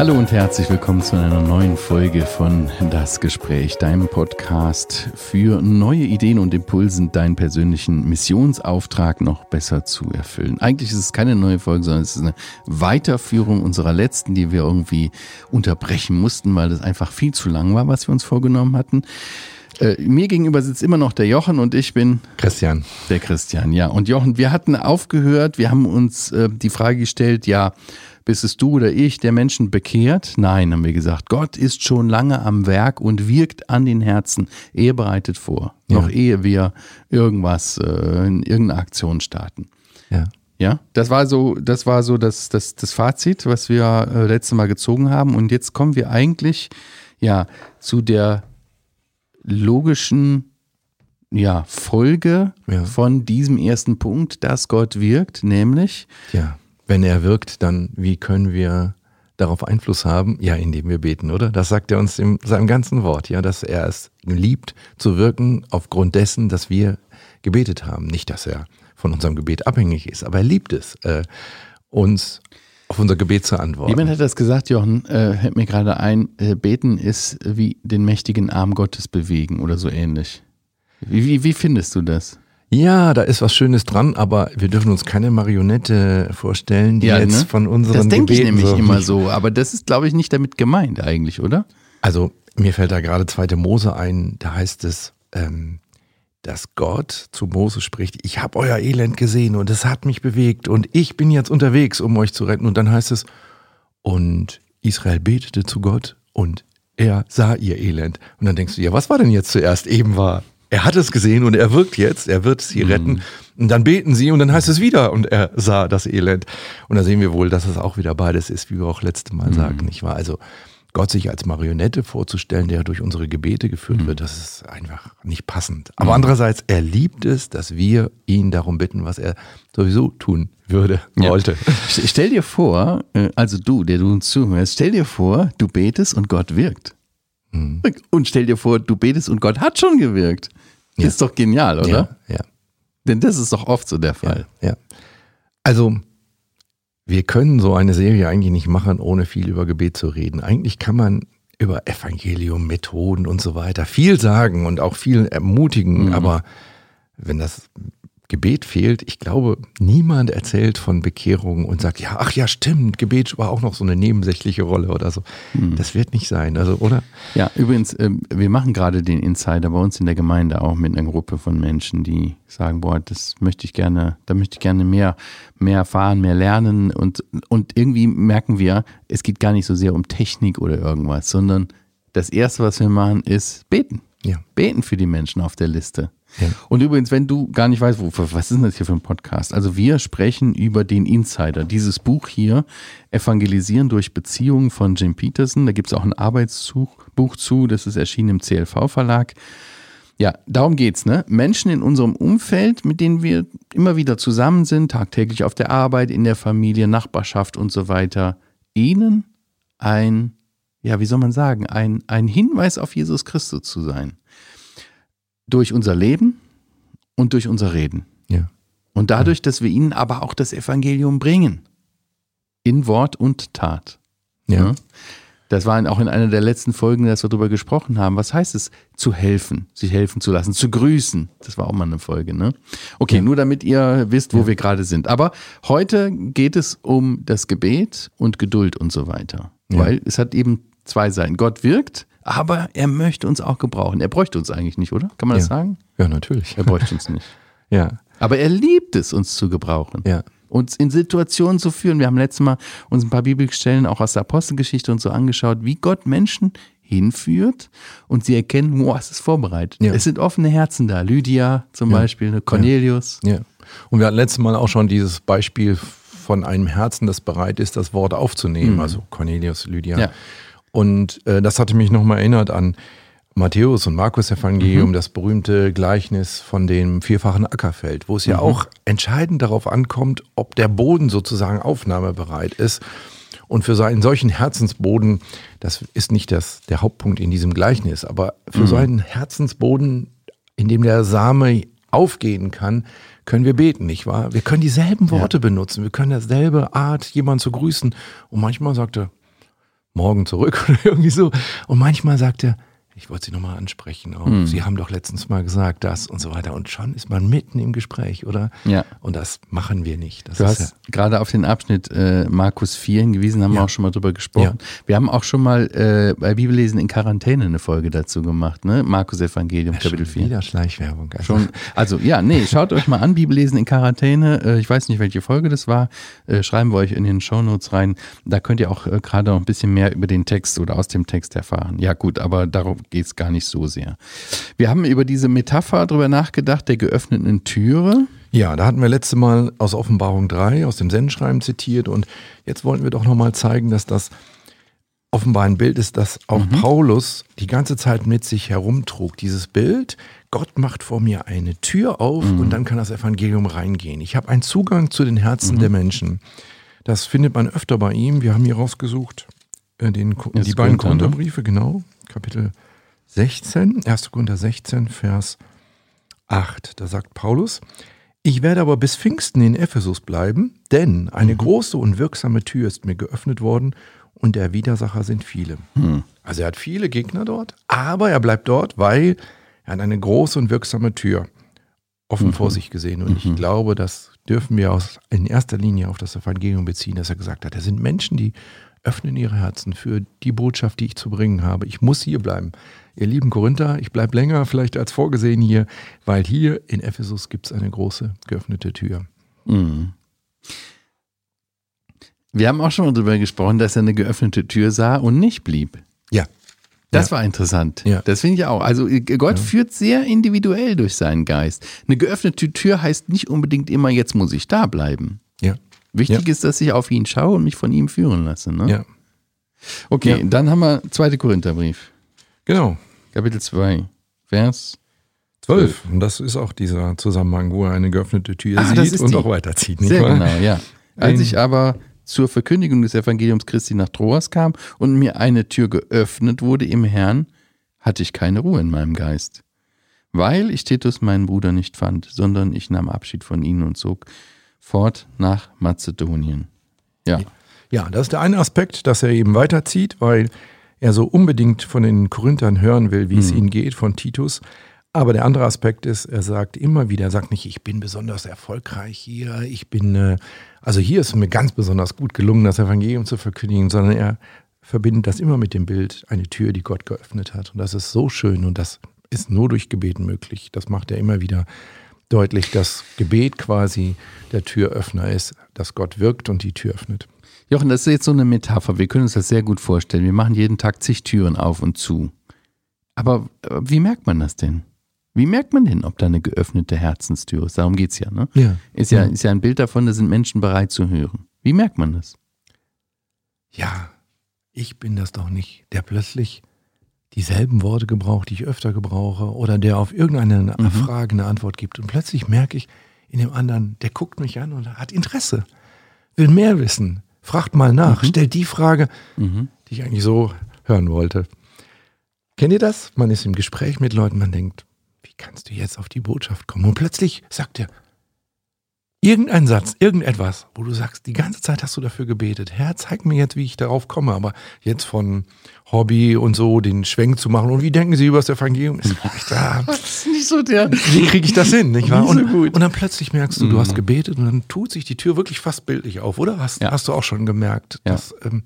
Hallo und herzlich willkommen zu einer neuen Folge von Das Gespräch, deinem Podcast für neue Ideen und Impulsen, deinen persönlichen Missionsauftrag noch besser zu erfüllen. Eigentlich ist es keine neue Folge, sondern es ist eine Weiterführung unserer letzten, die wir irgendwie unterbrechen mussten, weil das einfach viel zu lang war, was wir uns vorgenommen hatten. Äh, mir gegenüber sitzt immer noch der Jochen und ich bin Christian. Der Christian, ja. Und Jochen, wir hatten aufgehört, wir haben uns äh, die Frage gestellt, ja, bist es du oder ich, der Menschen bekehrt? Nein, haben wir gesagt. Gott ist schon lange am Werk und wirkt an den Herzen. Er bereitet vor. Ja. Noch ehe wir irgendwas, äh, in irgendeine Aktion starten. Ja. Ja, das war so, das war so das, das, das Fazit, was wir äh, letztes Mal gezogen haben. Und jetzt kommen wir eigentlich ja zu der logischen ja, Folge ja. von diesem ersten Punkt, dass Gott wirkt, nämlich ja wenn er wirkt, dann wie können wir darauf Einfluss haben? Ja, indem wir beten, oder? Das sagt er uns in seinem ganzen Wort, ja, dass er es liebt zu wirken aufgrund dessen, dass wir gebetet haben. Nicht, dass er von unserem Gebet abhängig ist, aber er liebt es, äh, uns auf unser Gebet zu antworten. Jemand hat das gesagt, Jochen, äh, hält mir gerade ein, äh, beten ist wie den mächtigen Arm Gottes bewegen oder so ähnlich. Wie, wie, wie findest du das? Ja, da ist was Schönes dran, aber wir dürfen uns keine Marionette vorstellen, die ja, jetzt ne? von unseren Das denke ich nämlich so immer so, aber das ist, glaube ich, nicht damit gemeint eigentlich, oder? Also mir fällt da gerade zweite Mose ein, da heißt es, ähm, dass Gott zu Mose spricht, ich habe euer Elend gesehen und es hat mich bewegt und ich bin jetzt unterwegs, um euch zu retten. Und dann heißt es, und Israel betete zu Gott und er sah ihr Elend. Und dann denkst du, ja, was war denn jetzt zuerst? Eben war er hat es gesehen und er wirkt jetzt, er wird sie mhm. retten. Und dann beten sie und dann heißt es wieder und er sah das Elend. Und da sehen wir wohl, dass es auch wieder beides ist, wie wir auch letztes Mal mhm. sagten, nicht wahr? Also Gott sich als Marionette vorzustellen, der durch unsere Gebete geführt mhm. wird, das ist einfach nicht passend. Aber mhm. andererseits, er liebt es, dass wir ihn darum bitten, was er sowieso tun würde, wollte. Ja. Stell dir vor, äh, also du, der du uns zuhörst, stell dir vor, du betest und Gott wirkt. Mhm. Und stell dir vor, du betest und Gott hat schon gewirkt. Ja. Ist doch genial, oder? Ja, ja. Denn das ist doch oft so der Fall. Ja. Also, wir können so eine Serie eigentlich nicht machen, ohne viel über Gebet zu reden. Eigentlich kann man über Evangelium, Methoden und so weiter viel sagen und auch viel ermutigen, mhm. aber wenn das Gebet fehlt. Ich glaube, niemand erzählt von Bekehrung und sagt, ja, ach ja, stimmt, Gebet war auch noch so eine nebensächliche Rolle oder so. Hm. Das wird nicht sein, also, oder? Ja, übrigens, äh, wir machen gerade den Insider bei uns in der Gemeinde auch mit einer Gruppe von Menschen, die sagen, boah, das möchte ich gerne, da möchte ich gerne mehr, mehr erfahren, mehr lernen und, und irgendwie merken wir, es geht gar nicht so sehr um Technik oder irgendwas, sondern das Erste, was wir machen, ist beten. Ja. Beten für die Menschen auf der Liste. Ja. Und übrigens, wenn du gar nicht weißt, wo, was ist denn das hier für ein Podcast? Also wir sprechen über den Insider. Dieses Buch hier, Evangelisieren durch Beziehungen von Jim Peterson. Da gibt es auch ein Arbeitsbuch zu, das ist erschienen im CLV-Verlag. Ja, darum geht's, ne? Menschen in unserem Umfeld, mit denen wir immer wieder zusammen sind, tagtäglich auf der Arbeit, in der Familie, Nachbarschaft und so weiter, ihnen ein, ja, wie soll man sagen, ein, ein Hinweis auf Jesus Christus zu sein durch unser Leben und durch unser Reden. Ja. Und dadurch, dass wir ihnen aber auch das Evangelium bringen. In Wort und Tat. Ja. ja. Das war auch in einer der letzten Folgen, dass wir darüber gesprochen haben. Was heißt es, zu helfen, sich helfen zu lassen, zu grüßen? Das war auch mal eine Folge, ne? Okay, ja. nur damit ihr wisst, wo ja. wir gerade sind. Aber heute geht es um das Gebet und Geduld und so weiter. Weil es hat eben zwei Seiten. Gott wirkt aber er möchte uns auch gebrauchen. Er bräuchte uns eigentlich nicht, oder? Kann man ja. das sagen? Ja, natürlich. Er bräuchte uns nicht. ja. Aber er liebt es, uns zu gebrauchen. Ja. Uns in Situationen zu führen. Wir haben letztes Mal uns ein paar Bibelstellen auch aus der Apostelgeschichte und so angeschaut, wie Gott Menschen hinführt und sie erkennen, wow, es ist vorbereitet. Ja. Es sind offene Herzen da. Lydia zum ja. Beispiel, Cornelius. Ja. Und wir hatten letztes Mal auch schon dieses Beispiel von einem Herzen, das bereit ist, das Wort aufzunehmen. Mhm. Also Cornelius, Lydia. Ja. Und äh, das hatte mich nochmal erinnert an Matthäus und Markus Evangelium, mhm. das berühmte Gleichnis von dem vierfachen Ackerfeld, wo es ja mhm. auch entscheidend darauf ankommt, ob der Boden sozusagen aufnahmebereit ist. Und für einen solchen Herzensboden, das ist nicht das, der Hauptpunkt in diesem Gleichnis, aber für mhm. so einen Herzensboden, in dem der Same aufgehen kann, können wir beten, nicht wahr? Wir können dieselben Worte ja. benutzen, wir können dasselbe Art, jemanden zu grüßen. Und manchmal sagt er, morgen zurück oder irgendwie so. Und manchmal sagt er, ich wollte Sie nochmal ansprechen. Auch. Hm. Sie haben doch letztens mal gesagt das und so weiter. Und schon ist man mitten im Gespräch, oder? Ja. Und das machen wir nicht. Das du hast ja gerade auf den Abschnitt äh, Markus 4 hingewiesen, haben ja. wir auch schon mal drüber gesprochen. Ja. Wir haben auch schon mal äh, bei Bibellesen in Quarantäne eine Folge dazu gemacht, ne? Markus Evangelium, ja, Kapitel 4. Wieder Schleichwerbung. Also. Schon, also ja, nee, schaut euch mal an, Bibellesen in Quarantäne. Äh, ich weiß nicht, welche Folge das war. Äh, schreiben wir euch in den Shownotes rein. Da könnt ihr auch äh, gerade noch ein bisschen mehr über den Text oder aus dem Text erfahren. Ja, gut, aber darum geht es gar nicht so sehr. Wir haben über diese Metapher darüber nachgedacht, der geöffneten Türe. Ja, da hatten wir letzte Mal aus Offenbarung 3, aus dem Sendschreiben zitiert und jetzt wollten wir doch nochmal zeigen, dass das offenbar ein Bild ist, das auch mhm. Paulus die ganze Zeit mit sich herumtrug. Dieses Bild, Gott macht vor mir eine Tür auf mhm. und dann kann das Evangelium reingehen. Ich habe einen Zugang zu den Herzen mhm. der Menschen. Das findet man öfter bei ihm. Wir haben hier rausgesucht äh, den, die beiden ne? Konterbriefe, genau, Kapitel 16, 1. Korinther 16, Vers 8. Da sagt Paulus, ich werde aber bis Pfingsten in Ephesus bleiben, denn eine mhm. große und wirksame Tür ist mir geöffnet worden und der Widersacher sind viele. Mhm. Also er hat viele Gegner dort, aber er bleibt dort, weil er hat eine große und wirksame Tür offen mhm. vor sich gesehen. Und ich mhm. glaube, das dürfen wir aus, in erster Linie auf das Evangelium beziehen, dass er gesagt hat, da sind Menschen, die öffnen ihre Herzen für die Botschaft, die ich zu bringen habe. Ich muss hier bleiben ihr lieben Korinther, ich bleibe länger vielleicht als vorgesehen hier, weil hier in Ephesus gibt es eine große geöffnete Tür. Mhm. Wir haben auch schon mal darüber gesprochen, dass er eine geöffnete Tür sah und nicht blieb. Ja. Das ja. war interessant. Ja. Das finde ich auch. Also äh, Gott ja. führt sehr individuell durch seinen Geist. Eine geöffnete Tür heißt nicht unbedingt immer, jetzt muss ich da bleiben. Ja. Wichtig ist, dass ich auf ihn schaue und mich von ihm führen lasse. Ne? Ja. Okay, dann haben wir zweite Korintherbrief. Genau. Kapitel 2, Vers 12. Und das ist auch dieser Zusammenhang, wo er eine geöffnete Tür ah, sieht und die. auch weiterzieht. Sehr wahr? genau, ja. Als ich aber zur Verkündigung des Evangeliums Christi nach Troas kam und mir eine Tür geöffnet wurde im Herrn, hatte ich keine Ruhe in meinem Geist. Weil ich Titus meinen Bruder nicht fand, sondern ich nahm Abschied von ihnen und zog fort nach Mazedonien. Ja. Ja, das ist der eine Aspekt, dass er eben weiterzieht, weil er so unbedingt von den Korinthern hören will, wie mhm. es ihnen geht, von Titus. Aber der andere Aspekt ist, er sagt immer wieder, er sagt nicht, ich bin besonders erfolgreich hier, ich bin, äh, also hier ist es mir ganz besonders gut gelungen, das Evangelium zu verkündigen, sondern er verbindet das immer mit dem Bild, eine Tür, die Gott geöffnet hat. Und das ist so schön und das ist nur durch Gebet möglich. Das macht er immer wieder deutlich, dass Gebet quasi der Türöffner ist, dass Gott wirkt und die Tür öffnet. Jochen, das ist jetzt so eine Metapher. Wir können uns das sehr gut vorstellen. Wir machen jeden Tag zig Türen auf und zu. Aber äh, wie merkt man das denn? Wie merkt man denn, ob da eine geöffnete Herzenstür ist? Darum geht es ja, ne? Ja. Ist ja, ist ja ein Bild davon, da sind Menschen bereit zu hören. Wie merkt man das? Ja, ich bin das doch nicht, der plötzlich dieselben Worte gebraucht, die ich öfter gebrauche, oder der auf irgendeine mhm. Frage eine Antwort gibt. Und plötzlich merke ich in dem anderen, der guckt mich an und hat Interesse, will mehr wissen, Fragt mal nach, mhm. stellt die Frage, mhm. die ich eigentlich so hören wollte. Kennt ihr das? Man ist im Gespräch mit Leuten, man denkt, wie kannst du jetzt auf die Botschaft kommen? Und plötzlich sagt er, Irgendein Satz, irgendetwas, wo du sagst, die ganze Zeit hast du dafür gebetet. Herr, zeig mir jetzt, wie ich darauf komme. Aber jetzt von Hobby und so den Schwenk zu machen. Und wie denken Sie über das Evangelium? Ist da, das ist nicht so der. Wie kriege ich das hin? Nicht wahr? Und, so und, dann plötzlich merkst du, du hast mhm. gebetet und dann tut sich die Tür wirklich fast bildlich auf, oder? Hast, ja. hast du auch schon gemerkt. Ja. Dass, ähm,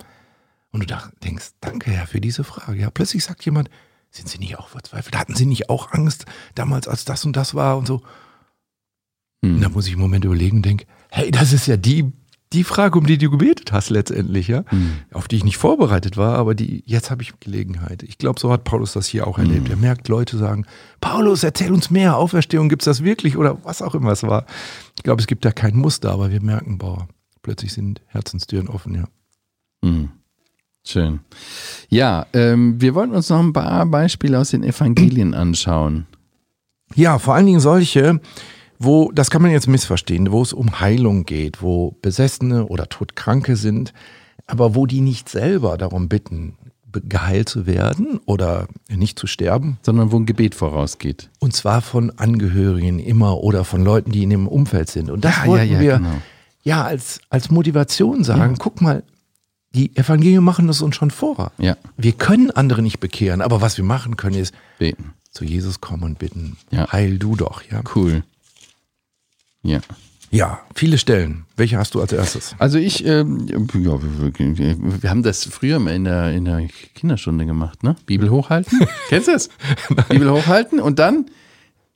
und du denkst, danke Herr für diese Frage. Ja, plötzlich sagt jemand, sind Sie nicht auch verzweifelt? Hatten Sie nicht auch Angst damals, als das und das war und so? Mhm. Da muss ich einen Moment überlegen und denke, hey, das ist ja die, die Frage, um die du gebetet hast letztendlich, ja, mhm. auf die ich nicht vorbereitet war, aber die, jetzt habe ich Gelegenheit. Ich glaube, so hat Paulus das hier auch erlebt. Mhm. Er merkt, Leute sagen, Paulus, erzähl uns mehr, Auferstehung, gibt es das wirklich oder was auch immer es war. Ich glaube, es gibt da kein Muster, aber wir merken, boah, plötzlich sind Herzenstüren offen, ja. Mhm. Schön. Ja, ähm, wir wollten uns noch ein paar Beispiele aus den Evangelien anschauen. Ja, vor allen Dingen solche, wo, das kann man jetzt missverstehen, wo es um Heilung geht, wo Besessene oder Todkranke sind, aber wo die nicht selber darum bitten, geheilt zu werden oder nicht zu sterben. Sondern wo ein Gebet vorausgeht. Und zwar von Angehörigen immer oder von Leuten, die in dem Umfeld sind. Und das Ja, wollten ja, ja, wir genau. ja als, als Motivation sagen. Guck mal, die Evangelien machen das uns schon vor. Ja, Wir können andere nicht bekehren, aber was wir machen können, ist beten. zu Jesus kommen und bitten. Ja. Heil du doch, ja. Cool. Ja. Ja, viele Stellen. Welche hast du als erstes? Also ich, ähm, ja, wir, wir, haben das früher mal in der, in der Kinderstunde gemacht, ne? Bibel hochhalten. Kennst du das? Bibel hochhalten und dann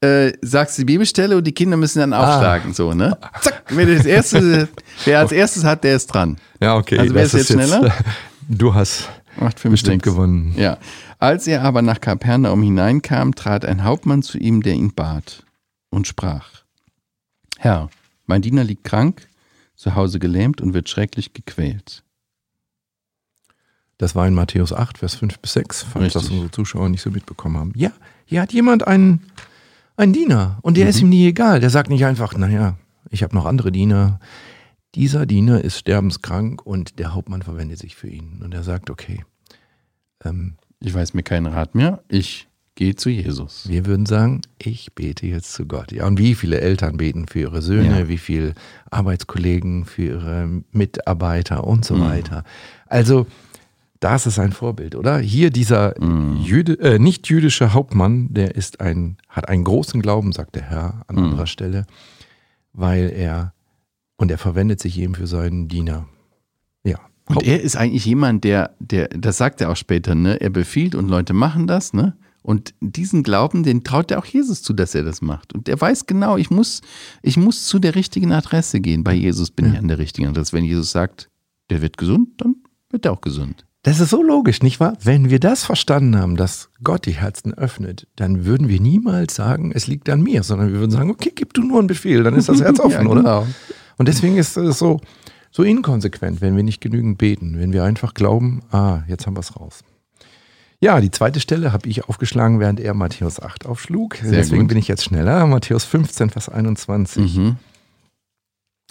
äh, sagst du die Bibelstelle und die Kinder müssen dann aufschlagen, so, ne? Zack, wer, das erste, wer als erstes hat, der ist dran. Ja, okay. Also wer ist jetzt schneller? Du hast Macht fünf bestimmt Sechs. gewonnen. Ja. Als er aber nach Kapernaum hineinkam, trat ein Hauptmann zu ihm, der ihn bat und sprach: Herr, mein Diener liegt krank, zu Hause gelähmt und wird schrecklich gequält. Das war in Matthäus 8, Vers 5 bis 6, falls das unsere Zuschauer nicht so mitbekommen haben. Ja, hier hat jemand einen, einen Diener und der Mhm. ist ihm nie egal. Der sagt nicht einfach, naja, ich habe noch andere Diener. Dieser Diener ist sterbenskrank und der Hauptmann verwendet sich für ihn. Und er sagt, okay, ähm, Ich weiß mir keinen Rat mehr, ich gehe zu Jesus. wir würden sagen, ich bete jetzt zu Gott. Ja, und wie viele Eltern beten für ihre Söhne, Ja. wie viele Arbeitskollegen für ihre Mitarbeiter und so Mhm. weiter. Also, das ist ein Vorbild, oder? Hier dieser Mhm. Jüde, äh, nicht-jüdische Hauptmann, der ist ein, hat einen großen Glauben, sagt der Herr an Mhm. anderer Stelle, weil er, und er verwendet sich eben für seinen Diener. Ja. Und er ist eigentlich jemand, der, der, das sagt er auch später, ne? Er befiehlt und Leute machen das, ne? Und diesen Glauben, den traut er auch Jesus zu, dass er das macht. Und er weiß genau, ich muss, ich muss zu der richtigen Adresse gehen. Bei Jesus bin ich an der richtigen Adresse. Wenn Jesus sagt, der wird gesund, dann wird er auch gesund. Das ist so logisch, nicht wahr? Wenn wir das verstanden haben, dass Gott die Herzen öffnet, dann würden wir niemals sagen, es liegt an mir, sondern wir würden sagen, okay, gib du nur einen Befehl, dann ist das Herz offen, Ja, oder? genau. Und deswegen ist es so, so inkonsequent, wenn wir nicht genügend beten, wenn wir einfach glauben, ah, jetzt haben wir es raus. Ja, die zweite Stelle habe ich aufgeschlagen, während er Matthäus 8 aufschlug. Sehr Deswegen gut. bin ich jetzt schneller. Matthäus 15, Vers 21 Mhm.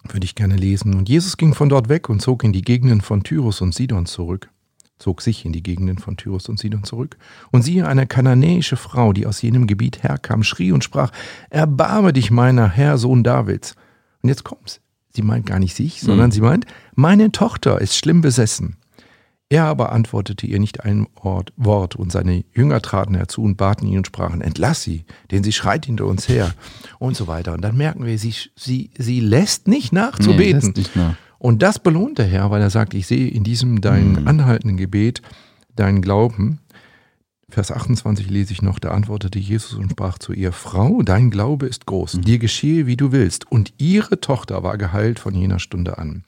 würde ich gerne lesen. Und Jesus ging von dort weg und zog in die Gegenden von Tyrus und Sidon zurück. Zog sich in die Gegenden von Tyrus und Sidon zurück. Und siehe, eine kananäische Frau, die aus jenem Gebiet herkam, schrie und sprach, Erbarme dich, meiner Herr, Sohn Davids. Und jetzt kommt's. Sie meint gar nicht sich, sondern sie meint, meine Tochter ist schlimm besessen. Er aber antwortete ihr nicht ein Ort- Wort, und seine Jünger traten herzu und baten ihn und sprachen, entlass sie, denn sie schreit hinter uns her und so weiter. Und dann merken wir, sie, sie, sie lässt nicht nach zu Nee, beten. nach. Und das belohnt der Herr, weil er sagt, ich sehe in diesem dein Mhm. anhaltenden Gebet deinen Glauben. Vers 28 lese ich noch, da antwortete Jesus und sprach zu ihr, Frau, dein Glaube ist groß, Mhm. dir geschehe, wie du willst. Und ihre Tochter war geheilt von jener Stunde an.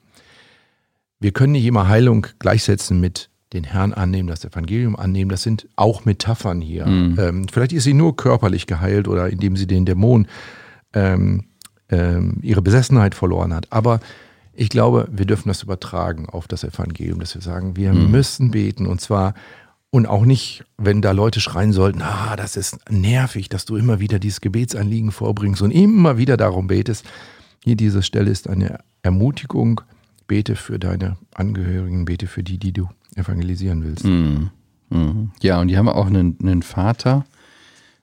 Wir können nicht immer Heilung gleichsetzen mit den Herrn annehmen, das Evangelium annehmen. Das sind auch Metaphern hier. Mhm. Ähm, vielleicht ist sie nur körperlich geheilt oder indem sie den Dämon ähm, ähm, ihre Besessenheit verloren hat. Aber ich glaube, wir dürfen das übertragen auf das Evangelium, dass wir sagen, wir Mhm. müssen beten und zwar und auch nicht, wenn da Leute schreien sollten, ah, das ist nervig, dass du immer wieder dieses Gebetsanliegen vorbringst und immer wieder darum betest. Hier diese Stelle ist eine Ermutigung. Bete für deine Angehörigen, bete für die, die du evangelisieren willst. Mhm. Mhm. Ja, und die haben auch einen, einen Vater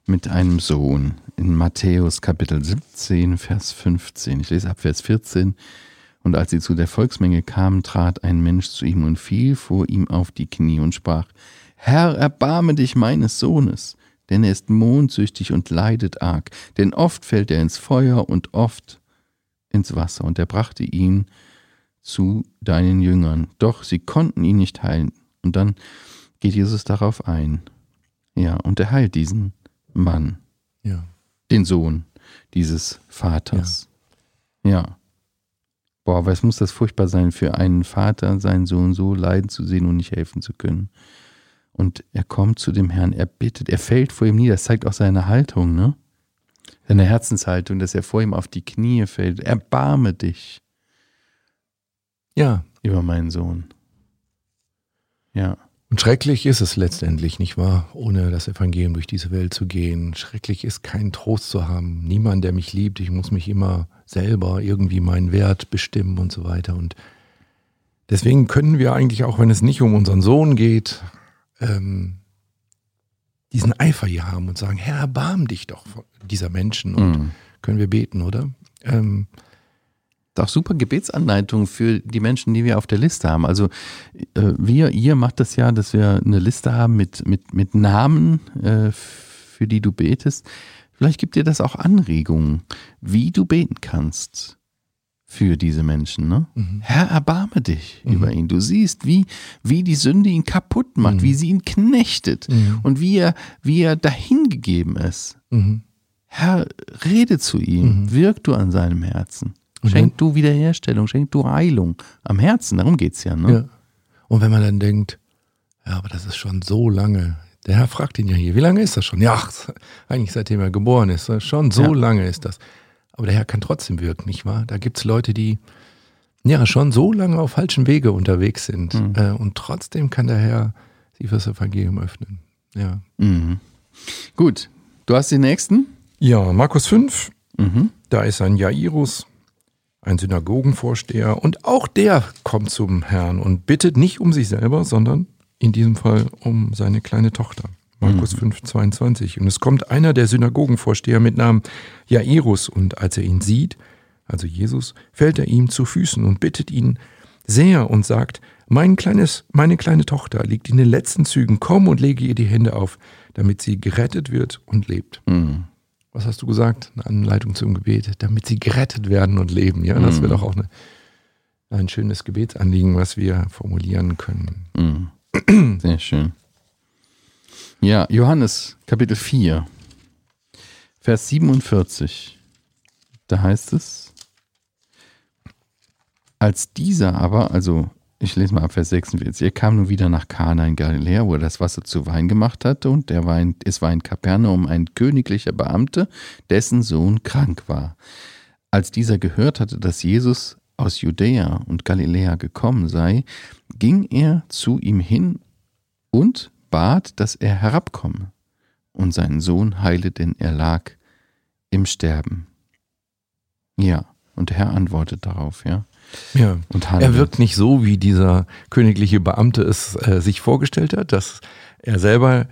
mit einem Sohn in Matthäus Kapitel 17, Vers 15. Ich lese ab Vers 14. Und als sie zu der Volksmenge kamen, trat ein Mensch zu ihm und fiel vor ihm auf die Knie und sprach, Herr, erbarme dich meines Sohnes, denn er ist mondsüchtig und leidet arg, denn oft fällt er ins Feuer und oft ins Wasser. Und er brachte ihn zu deinen Jüngern, doch sie konnten ihn nicht heilen. Und dann geht Jesus darauf ein. Ja, und er heilt diesen Mann, Ja. den Sohn dieses Vaters. Ja. Boah, was muss das furchtbar sein für einen Vater, seinen Sohn so leiden zu sehen und nicht helfen zu können. Und er kommt zu dem Herrn, er bittet, er fällt vor ihm nieder. Das zeigt auch seine Haltung, ne? Seine Herzenshaltung, dass er vor ihm auf die Knie fällt. Erbarme dich Ja. über meinen Sohn. Ja. Und schrecklich ist es letztendlich, nicht wahr? Ohne das Evangelium durch diese Welt zu gehen. Schrecklich ist, keinen Trost zu haben. Niemand, der mich liebt. Ich muss mich immer selber irgendwie meinen Wert bestimmen und so weiter. Und deswegen können wir eigentlich auch, wenn es nicht um unseren Sohn geht, ähm, diesen Eifer hier haben und sagen, Herr, erbarm dich doch von dieser Menschen und Mhm. können wir beten, oder? Ähm, Auch super Gebetsanleitung für die Menschen, die wir auf der Liste haben. Also äh, wir, ihr macht das ja, dass wir eine Liste haben mit, mit, mit Namen, äh, für die du betest. Vielleicht gibt dir das auch Anregungen, wie du beten kannst für diese Menschen. Ne? Herr, erbarme dich über ihn. Du siehst, wie, wie die Sünde ihn kaputt macht, wie sie ihn knechtet und wie er, wie er dahingegeben ist. mhm. Herr, rede zu ihm, wirk du an seinem Herzen. Und Schenk du Wiederherstellung, schenk du Heilung am Herzen, darum geht es ja. Ne? Ja. Und wenn man dann denkt, ja, aber das ist schon so lange. Der Herr fragt ihn ja hier, wie lange ist das schon? Ja, eigentlich seitdem er geboren ist. Schon so Ja. lange ist das. Aber der Herr kann trotzdem wirken, nicht wahr? Da gibt es Leute, die ja schon so lange auf falschen Wege unterwegs sind. Mhm. Äh, und trotzdem kann der Herr sie fürs Evangelium öffnen. Ja. Mhm. Gut, du hast den nächsten. Ja, Markus 5, Mhm. da ist ein Jairus, ein Synagogenvorsteher, und auch der kommt zum Herrn und bittet nicht um sich selber, sondern in diesem Fall um seine kleine Tochter. Markus 5, 22. Und es kommt einer der Synagogenvorsteher mit Namen Jairus, und als er ihn sieht, also Jesus, fällt er ihm zu Füßen und bittet ihn sehr und sagt, mein kleines, meine kleine Tochter liegt in den letzten Zügen, komm und lege ihr die Hände auf, damit sie gerettet wird und lebt Mhm. Was hast du gesagt? Eine Anleitung zum Gebet, damit sie gerettet werden und leben. Ja, das wäre doch auch eine, ein schönes Gebetsanliegen, was wir formulieren können. Mhm. Sehr schön. Ja, Johannes Kapitel 4, Vers 47. Da heißt es, als dieser aber, also ich lese mal ab Vers 46, er kam nun wieder nach Kana in Galiläa, wo er das Wasser zu Wein gemacht hatte, und der Wein, es war in Kapernaum ein königlicher Beamte, dessen Sohn krank war. Als dieser gehört hatte, dass Jesus aus Judäa und Galiläa gekommen sei, ging er zu ihm hin und bat, dass er herabkomme und seinen Sohn heile, denn er lag im Sterben. Ja, und der Herr antwortet darauf, ja. Ja. Und handelt. Er wirkt nicht so, wie dieser königliche Beamte es äh, sich vorgestellt hat, dass er selber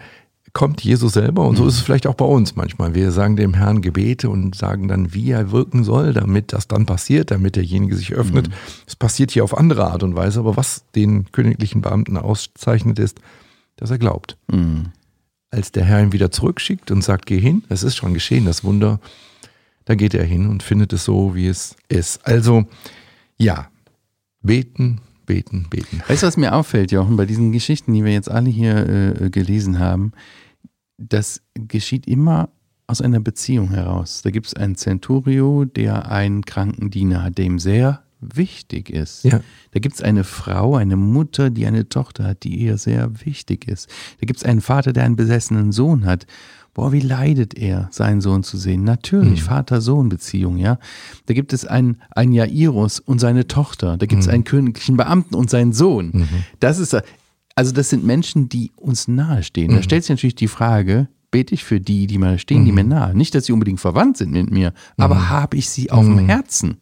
kommt, Jesus selber. Und so ist es vielleicht auch bei uns manchmal. Wir sagen dem Herrn Gebete und sagen dann, wie er wirken soll, damit das dann passiert, damit derjenige sich öffnet. Es passiert hier auf andere Art und Weise, aber was den königlichen Beamten auszeichnet, ist, dass er glaubt. Mhm. als der Herr ihn wieder zurückschickt und sagt, geh hin, es ist schon geschehen, das Wunder, da geht er hin und findet es so, wie es ist. Also, ja, beten, beten, beten. Weißt du, was mir auffällt, Jochen, bei diesen Geschichten, die wir jetzt alle hier äh, gelesen haben, das geschieht immer aus einer Beziehung heraus. Da gibt es einen Centurio, der einen kranken Diener hat, der ihm sehr wichtig ist. Ja. Da gibt es eine Frau, eine Mutter, die eine Tochter hat, die ihr sehr wichtig ist. Da gibt es einen Vater, der einen besessenen Sohn hat. Boah, wie leidet er, seinen Sohn zu sehen? Natürlich, Vater-Sohn-Beziehung, ja. Da gibt es einen, einen Jairus und seine Tochter. Da gibt es einen königlichen Beamten und seinen Sohn. Das ist, also das sind Menschen, die uns nahestehen. Da stellt sich natürlich die Frage, bete ich für die, die mir stehen, die mir nahe. Nicht, dass sie unbedingt verwandt sind mit mir, aber habe ich sie auf dem Herzen?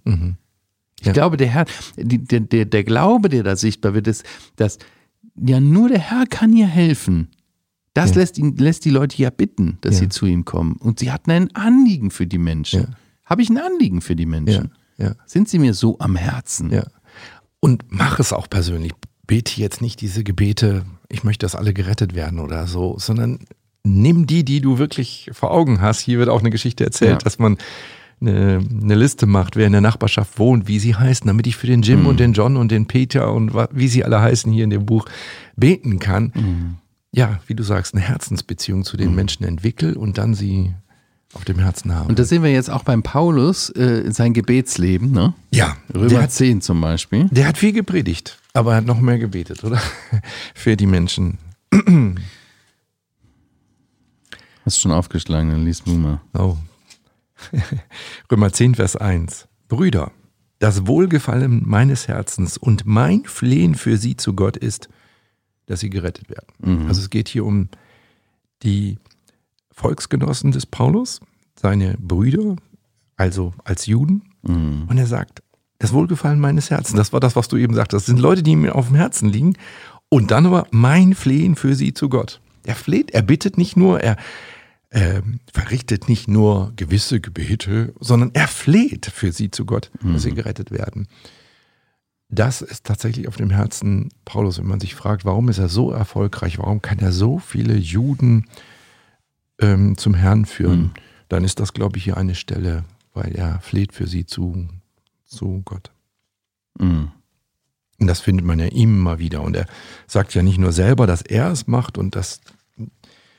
Ich Ja. glaube, der Herr, der, der, der Glaube, der da sichtbar wird, ist, dass ja nur der Herr kann ihr helfen. Das Ja. lässt, ihn, lässt die Leute ja bitten, dass Ja. sie zu ihm kommen. Und sie hatten ein Anliegen für die Menschen. Ja. Habe ich ein Anliegen für die Menschen? ja, Sind sie mir so am Herzen? Und mach es auch persönlich. Bete jetzt nicht diese Gebete, ich möchte, dass alle gerettet werden oder so, sondern nimm die, die du wirklich vor Augen hast. Hier wird auch eine Geschichte erzählt, dass man eine, eine Liste macht, wer in der Nachbarschaft wohnt, wie sie heißen, damit ich für den Jim und den John und den Peter und wie sie alle heißen hier in dem Buch beten kann. Ja, wie du sagst, eine Herzensbeziehung zu den Menschen entwickel und dann sie auf dem Herzen haben. Und das sehen wir jetzt auch beim Paulus, äh, sein Gebetsleben, ne? ja, Römer hat, 10 zum Beispiel. der hat viel gepredigt, aber er hat noch mehr gebetet, oder? Für die Menschen. Hast schon aufgeschlagen, dann liest du mal. Oh. Römer 10, Vers 1. Brüder, das Wohlgefallen meines Herzens und mein Flehen für sie zu Gott ist, dass sie gerettet werden. Also es geht hier um die Volksgenossen des Paulus, seine Brüder, also als Juden. Mhm. Und er sagt, das Wohlgefallen meines Herzens, das war das, was du eben sagtest, das sind Leute, die mir auf dem Herzen liegen. Und dann aber mein Flehen für sie zu Gott. Er fleht, er bittet nicht nur, er äh, verrichtet nicht nur gewisse Gebete, sondern er fleht für sie zu Gott, dass sie gerettet werden. Das ist tatsächlich auf dem Herzen Paulus, wenn man sich fragt, warum ist er so erfolgreich, warum kann er so viele Juden ähm, zum Herrn führen, Mhm. dann ist das, glaube ich, hier eine Stelle, weil er fleht für sie zu, zu Gott. Mhm. Und das findet man ja immer wieder. Und er sagt ja nicht nur selber, dass er es macht und dass,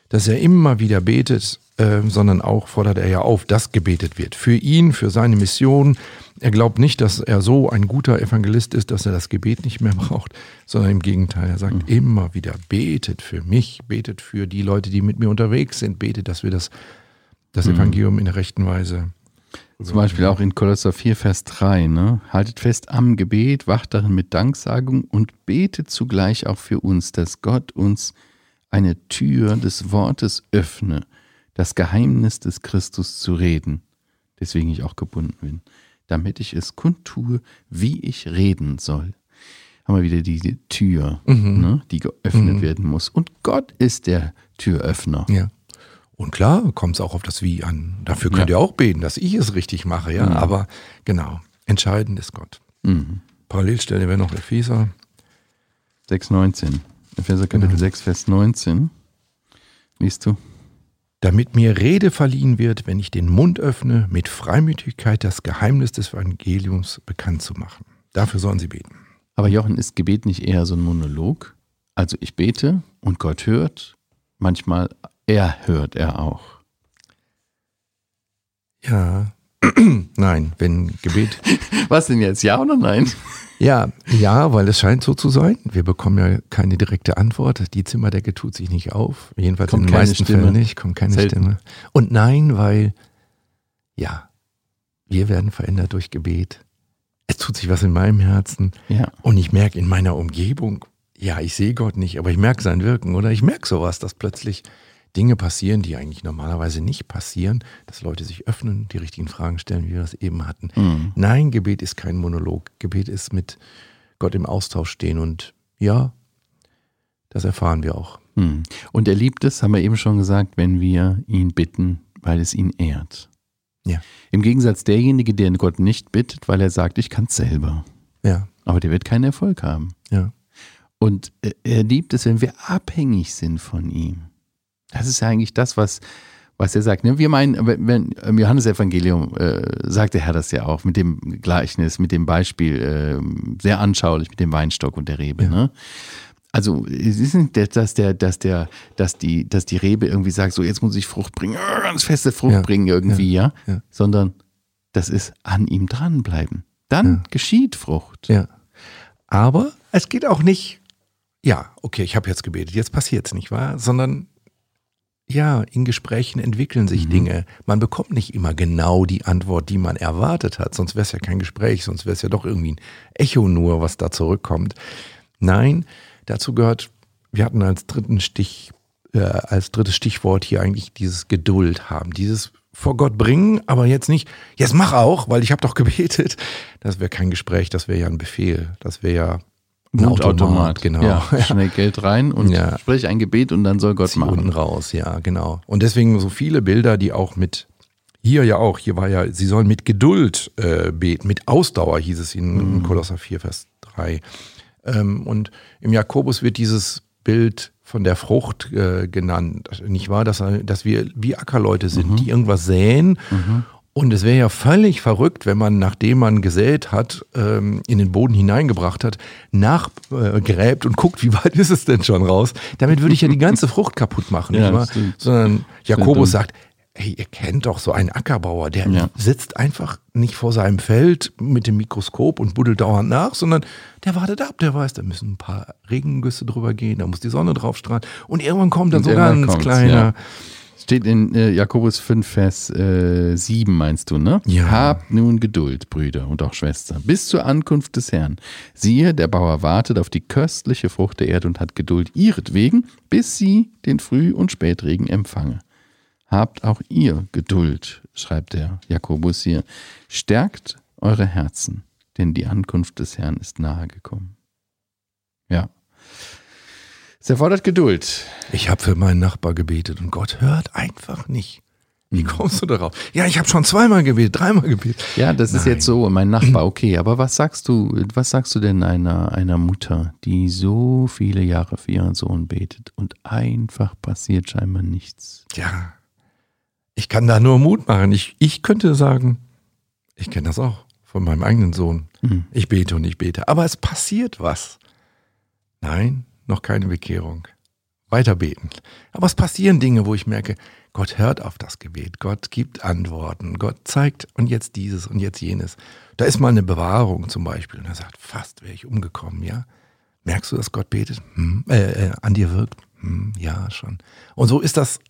dass er immer wieder betet, äh, sondern auch fordert er ja auf, dass gebetet wird. Für ihn, für seine Mission. Er glaubt nicht, dass er so ein guter Evangelist ist, dass er das Gebet nicht mehr braucht, sondern im Gegenteil. Er sagt immer wieder, betet für mich, betet für die Leute, die mit mir unterwegs sind, betet, dass wir das, das Evangelium in der rechten Weise. Zum Beispiel auch in Kolosser 4, Vers 3, ne? Haltet fest am Gebet, wacht darin mit Danksagung und betet zugleich auch für uns, dass Gott uns eine Tür des Wortes öffne, das Geheimnis des Christus zu reden, deswegen ich auch gebunden bin, damit ich es kundtue, wie ich reden soll. Haben wir wieder diese Tür, ne, die geöffnet werden muss. Und Gott ist der Türöffner. Ja. Und klar, kommt es auch auf das Wie an. Dafür könnt Ja. ihr auch beten, dass ich es richtig mache, ja. Mhm. Aber genau, entscheidend ist Gott. Mhm. Parallelstelle wäre noch Epheser. 6,19. Epheser Kapitel 6, Vers 19. Liest du? Damit mir Rede verliehen wird, wenn ich den Mund öffne, mit Freimütigkeit das Geheimnis des Evangeliums bekannt zu machen. Dafür sollen sie beten. Aber Jochen, ist Gebet nicht eher so ein Monolog? Also ich bete und Gott hört. Manchmal er hört er auch. Ja. Nein, wenn Gebet. Was denn jetzt? Ja oder nein? Ja, ja, weil es scheint so zu sein. Wir bekommen ja keine direkte Antwort. Die Zimmerdecke tut sich nicht auf. Jedenfalls Kommt in den meisten Stimme. Fällen nicht. Kommt keine Selten. Stimme. Und nein, weil, ja, wir werden verändert durch Gebet. Es tut sich was in meinem Herzen. Ja. Und ich merke in meiner Umgebung, ja, ich sehe Gott nicht, aber ich merke sein Wirken. Oder ich merke sowas, dass plötzlich Dinge passieren, die eigentlich normalerweise nicht passieren, dass Leute sich öffnen, die richtigen Fragen stellen, wie wir das eben hatten. Mhm. Nein, Gebet ist kein Monolog. Gebet ist mit Gott im Austausch stehen und ja, das erfahren wir auch. Hm. Und er liebt es, haben wir eben schon gesagt, wenn wir ihn bitten, weil es ihn ehrt. Ja. Im Gegensatz derjenige, der Gott nicht bittet, weil er sagt, ich kann es selber. Ja, Aber der wird keinen Erfolg haben. ja, Und äh, er liebt es, wenn wir abhängig sind von ihm. Das ist ja eigentlich das, was, was er sagt. ne? Wir meinen, wenn- im Johannesevangelium äh, sagt der Herr das ja auch mit dem Gleichnis, mit dem Beispiel, äh, sehr anschaulich mit dem Weinstock und der Rebe. Ja. Ne? Also es ist nicht, dass der, dass der, dass die, dass die Rebe irgendwie sagt, so jetzt muss ich Frucht bringen, äh, ganz feste Frucht Ja. bringen irgendwie, ja, Ja. sondern das ist an ihm dranbleiben. Dann geschieht Frucht. ja. Aber es geht auch nicht, ja, okay, ich habe jetzt gebetet, jetzt passiert es nicht, wahr? Sondern ja, in Gesprächen entwickeln sich Mhm. Dinge. Man bekommt nicht immer genau die Antwort, die man erwartet hat, sonst wäre es ja kein Gespräch, sonst wäre es ja doch irgendwie ein Echo nur, was da zurückkommt. Nein, dazu gehört, wir hatten als dritten Stich, äh, als drittes Stichwort hier eigentlich dieses Geduld haben, dieses vor Gott bringen, aber jetzt nicht, jetzt mach auch, weil ich habe doch gebetet. Das wäre kein Gespräch, das wäre ja ein Befehl, das wäre ja ein Wutautomat, genau. Ja, schnell Geld rein und Ja. sprich ein Gebet und dann soll Gott Zieh machen. unten raus, ja, genau. Und deswegen so viele Bilder, die auch mit, hier ja auch, hier war ja, sie sollen mit Geduld äh, beten, mit Ausdauer hieß es in, in Kolosser 4, Vers 3. Ähm, und im Jakobus wird dieses Bild von der Frucht äh, genannt, nicht wahr? Dass, dass wir wie Ackerleute sind, die irgendwas säen. Und es wäre ja völlig verrückt, wenn man, nachdem man gesät hat, ähm, in den Boden hineingebracht hat, nachgräbt und guckt, wie weit ist es denn schon raus. Damit würde ich ja die ganze Frucht kaputt machen. Ja, nicht stimmt. Sondern Jakobus sagt, hey, ihr kennt doch so einen Ackerbauer, der Ja. sitzt einfach nicht vor seinem Feld mit dem Mikroskop und buddelt dauernd nach, sondern der wartet ab, der weiß, da müssen ein paar Regengüsse drüber gehen, da muss die Sonne drauf strahlen und irgendwann kommt dann Und so ganz kommt's, kleiner. ja. Steht in äh, Jakobus 5, Vers äh, 7, meinst du, ne? Ja. Habt nun Geduld, Brüder und auch Schwestern, bis zur Ankunft des Herrn. Siehe, der Bauer wartet auf die köstliche Frucht der Erde und hat Geduld ihretwegen, bis sie den Früh- und Spätregen empfange. Habt auch ihr Geduld, schreibt der Jakobus hier. Stärkt eure Herzen, denn die Ankunft des Herrn ist nahe gekommen. Ja. Es erfordert Geduld. Ich habe für meinen Nachbar gebetet und Gott hört einfach nicht. Wie Hm. kommst du darauf? Ja, ich habe schon zweimal gebetet, dreimal gebetet. Ja, das ist Nein. jetzt so, mein Nachbar, okay, aber was sagst du, was sagst du denn einer, einer Mutter, die so viele Jahre für ihren Sohn betet und einfach passiert scheinbar nichts? Ja, ich kann da nur Mut machen. Ich, ich könnte sagen, ich kenne das auch von meinem eigenen Sohn. Hm. Ich bete und ich bete, aber es passiert was. Nein, noch keine Bekehrung. Weiter beten. Aber es passieren Dinge, wo ich merke, Gott hört auf das Gebet, Gott gibt Antworten, Gott zeigt und jetzt dieses und jetzt jenes. Da ist mal eine Bewahrung zum Beispiel und er sagt, fast wäre ich umgekommen, ja. Merkst du, dass Gott betet, hm, äh, äh, an dir wirkt? Hm, ja, schon. Und so ist das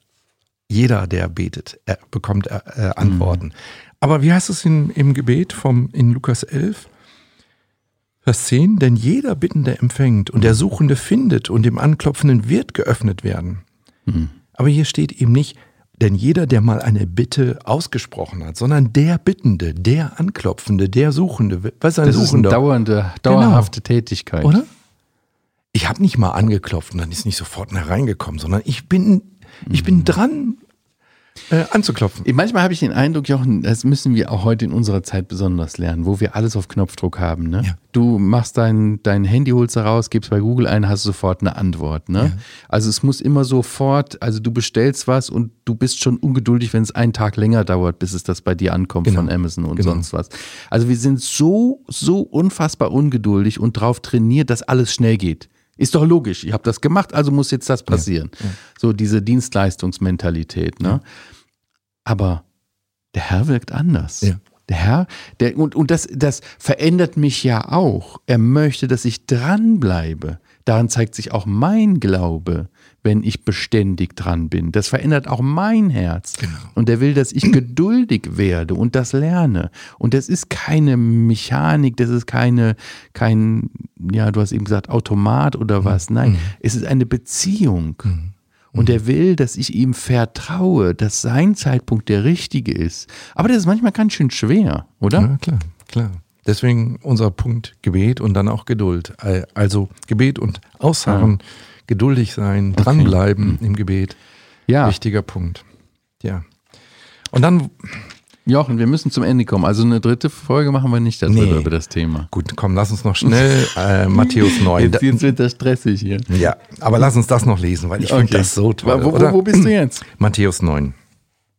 jeder, der betet, er bekommt äh, äh, Antworten. Aber wie heißt es in, im Gebet vom, in Lukas 11? Vers 10, denn jeder Bittende empfängt und der Suchende findet und dem Anklopfenden wird geöffnet werden. Hm. Aber hier steht eben nicht, denn jeder, der mal eine Bitte ausgesprochen hat, sondern der Bittende, der Anklopfende, der Suchende, was ist ein Das ist eine Suchender? dauernde, dauerhafte Tätigkeit. Oder? Ich habe nicht mal angeklopft und dann ist nicht sofort hereingekommen, sondern ich bin, ich Mhm. bin dran äh, anzuklopfen. Manchmal habe ich den Eindruck, Jochen, das müssen wir auch heute in unserer Zeit besonders lernen, wo wir alles auf Knopfdruck haben. Ne? Ja. Du machst dein, dein Handy, holst raus, gibst bei Google ein, hast sofort eine Antwort. Ne? Also es muss immer sofort, also du bestellst was und du bist schon ungeduldig, wenn es einen Tag länger dauert, bis es das bei dir ankommt Genau. von Amazon und Genau. sonst was. Also wir sind so, so unfassbar ungeduldig und drauf trainiert, dass alles schnell geht. Ist doch logisch. Ich habe das gemacht, also muss jetzt das passieren. So diese Dienstleistungsmentalität. Ne? Aber der Herr wirkt anders. Ja. Der Herr, der, und, und das, das verändert mich ja auch. Er möchte, dass ich dranbleibe. Daran zeigt sich auch mein Glaube, wenn ich beständig dran bin. Das verändert auch mein Herz. Genau. Und er will, dass ich geduldig werde und das lerne. Und das ist keine Mechanik, das ist keine, kein, ja, du hast eben gesagt, Automat oder was. Nein, es ist eine Beziehung. Und er will, dass ich ihm vertraue, dass sein Zeitpunkt der richtige ist. Aber das ist manchmal ganz schön schwer, oder? Ja, klar, klar. Deswegen unser Punkt Gebet und dann auch Geduld. Also Gebet und Ausharren, geduldig sein, dranbleiben im Gebet. Ja, Wichtiger Punkt. Ja. Und dann, Jochen, wir müssen zum Ende kommen. Also eine dritte Folge machen wir nicht darüber, Nee. über das Thema. gut, komm, lass uns noch schnell äh, Matthäus 9. Jetzt, jetzt wird das stressig hier. Ja, aber lass uns das noch lesen, weil ich finde Okay. das so toll. Wo, wo, wo bist du jetzt? Matthäus 9.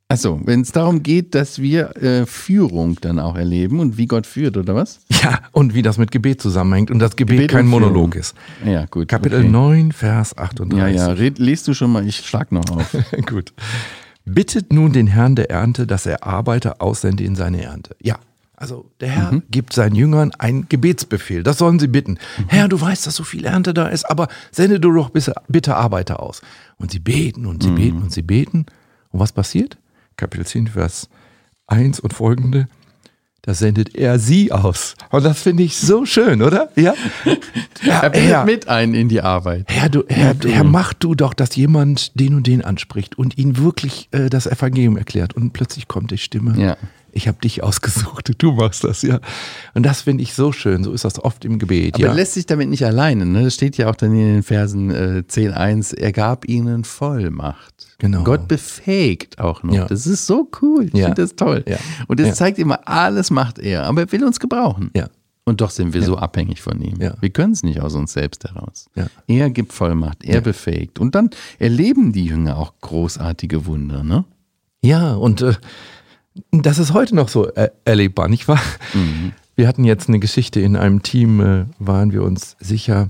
Achso, wenn es darum geht, dass wir äh, Führung dann auch erleben und wie Gott führt, oder was? Ja, und wie das mit Gebet zusammenhängt und das Gebet, Gebet kein Monolog Führung. ist. Ja, gut. Kapitel okay. 9, Vers 38. Ja, ja, red, lest du schon mal, ich schlag noch auf. Gut. Bittet nun den Herrn der Ernte, dass er Arbeiter aussende in seine Ernte. Ja, also der Herr Mhm. gibt seinen Jüngern einen Gebetsbefehl. Das sollen sie bitten. Mhm. Herr, du weißt, dass so viel Ernte da ist, aber sende du doch bitte, Arbeiter aus. Und sie beten und sie Mhm. beten und sie beten. Und was passiert? Kapitel 10, Vers 1 und folgende. Da sendet er sie aus. Und das finde ich so schön, oder? Ja. Er bindet Herr, mit ein in die Arbeit. Herr, du, Herr, Herr, mach du doch, dass jemand den und den anspricht und ihn wirklich äh, das Evangelium erklärt. Und plötzlich kommt die Stimme. Ja. Ich habe dich ausgesucht, du machst das, ja. Und das finde ich so schön. So ist das oft im Gebet. Aber ja. er lässt sich damit nicht alleine. Ne? Das steht ja auch dann in den Versen äh, 10.1. Er gab ihnen Vollmacht. Genau. Gott befähigt auch noch. Ja. Das ist so cool. Ich Ja. finde das toll. Ja. Und das Ja. zeigt immer, alles macht er. Aber er will uns gebrauchen. Ja. Und doch sind wir so abhängig von ihm. Ja. Wir können es nicht aus uns selbst heraus. Ja. Er gibt Vollmacht, er Ja. befähigt. Und dann erleben die Jünger auch großartige Wunder. Ne? Ja, und äh, das ist heute noch so erlebbar, nicht wahr? Wir hatten jetzt eine Geschichte in einem Team, äh, waren wir uns sicher,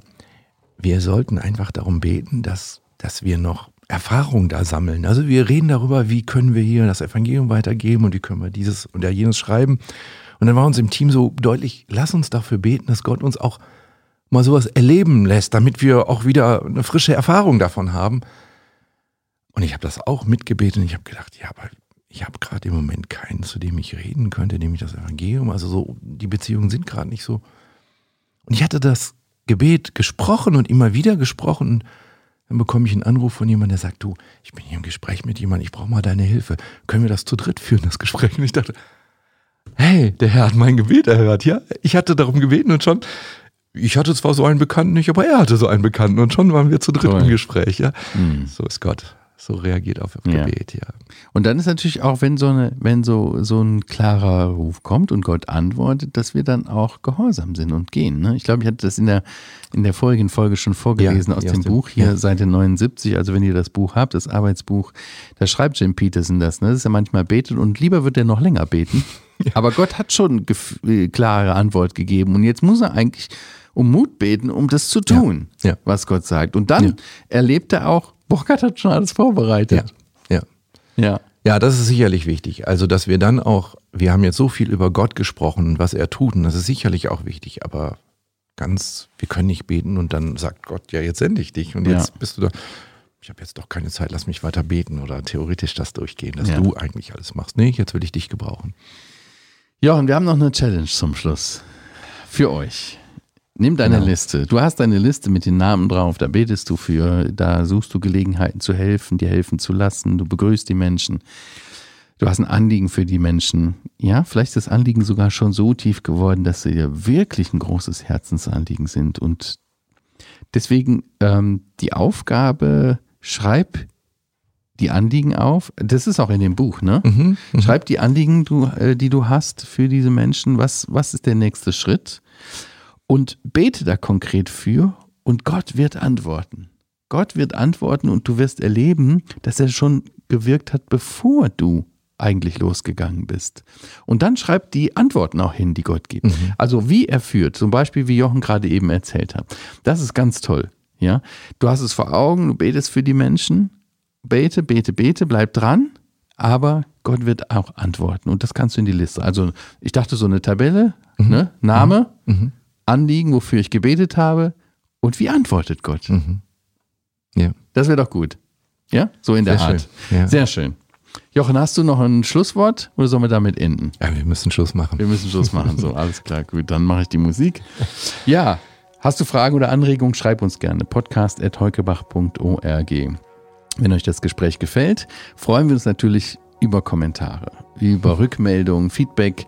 wir sollten einfach darum beten, dass, dass wir noch Erfahrung da sammeln. Also wir reden darüber, wie können wir hier das Evangelium weitergeben und wie können wir dieses und jenes schreiben. Und dann war uns im Team so deutlich, lass uns dafür beten, dass Gott uns auch mal sowas erleben lässt, damit wir auch wieder eine frische Erfahrung davon haben. Und ich habe das auch mitgebetet und ich habe gedacht, ja, aber ich habe gerade im Moment keinen, zu dem ich reden könnte, nämlich das Evangelium. Also so, die Beziehungen sind gerade nicht so. Und ich hatte das Gebet gesprochen und immer wieder gesprochen. Und dann bekomme ich einen Anruf von jemandem, der sagt, du, ich bin hier im Gespräch mit jemandem, ich brauche mal deine Hilfe. Können wir das zu dritt führen, das Gespräch? Und ich dachte, hey, der Herr hat mein Gebet erhört, ja? Ich hatte darum gebeten und schon ich hatte zwar so einen Bekannten nicht, aber er hatte so einen Bekannten und schon waren wir zu dritt Toll. im Gespräch. Ja? Mhm. So ist Gott. So reagiert auf Ja. Gebet, ja. Und dann ist natürlich auch, wenn so eine, wenn so, so ein klarer Ruf kommt und Gott antwortet, dass wir dann auch gehorsam sind und gehen. Ne? Ich glaube, ich hatte das in der, in der vorigen Folge schon vorgelesen Ja, aus ja, dem aus dem- Buch hier. Seite 79. Also wenn ihr das Buch habt, das Arbeitsbuch, da schreibt Jim Peterson das. Ne? Das ist ja manchmal betet und lieber wird er noch länger beten. Aber Gott hat schon äh, klare Antwort gegeben und jetzt muss er eigentlich um Mut beten, um das zu tun, was Gott sagt. Und dann erlebt er auch, Gott hat schon alles vorbereitet. Ja. ja. Ja, das ist sicherlich wichtig. Also, dass wir dann auch, wir haben jetzt so viel über Gott gesprochen und was er tut, und das ist sicherlich auch wichtig, aber ganz, wir können nicht beten und dann sagt Gott, ja, jetzt sende ich dich und Ja. jetzt bist du da. Ich habe jetzt doch keine Zeit, lass mich weiter beten oder theoretisch das durchgehen, dass Ja. du eigentlich alles machst. Nee, jetzt will ich dich gebrauchen. Ja, und wir haben noch eine Challenge zum Schluss. Für euch. Nimm deine Genau. Liste. Du hast deine Liste mit den Namen drauf, da betest du für, da suchst du Gelegenheiten zu helfen, dir helfen zu lassen, du begrüßt die Menschen. Du hast ein Anliegen für die Menschen. Ja, vielleicht ist das Anliegen sogar schon so tief geworden, dass sie dir wirklich ein großes Herzensanliegen sind. Und deswegen ähm, die Aufgabe, schreib die Anliegen auf. Das ist auch in dem Buch, ne? Mhm. Schreib die Anliegen, du, äh, die du hast für diese Menschen. Was, was ist der nächste Schritt? Und bete da konkret für und Gott wird antworten. Gott wird antworten und du wirst erleben, dass er schon gewirkt hat, bevor du eigentlich losgegangen bist. Und dann schreib die Antworten auch hin, die Gott gibt. Also wie er führt, zum Beispiel wie Jochen gerade eben erzählt hat. Das ist ganz toll. Ja, du hast es vor Augen, du betest für die Menschen, bete, bete, bete, bleib dran, aber Gott wird auch antworten und das kannst du in die Liste. Also ich dachte so eine Tabelle, ne? Name, Mhm. Anliegen, wofür ich gebetet habe und wie antwortet Gott. Mhm. Ja. Das wäre doch gut. Ja, so in der Sehr Art. schön. Ja. Sehr schön. Jochen, hast du noch ein Schlusswort oder sollen wir damit enden? ja, wir müssen Schluss machen. Wir müssen Schluss machen. So, alles klar, gut. Dann mache ich die Musik. Ja, hast du Fragen oder Anregungen, schreib uns gerne. Podcast.heukebach.org. Wenn euch das Gespräch gefällt, freuen wir uns natürlich über Kommentare, über Rückmeldungen, Feedback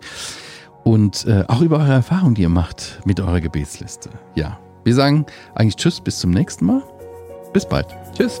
und äh, auch über eure Erfahrungen, die ihr macht mit eurer Gebetsliste. Ja, wir sagen eigentlich Tschüss, bis zum nächsten Mal. Bis bald. Tschüss.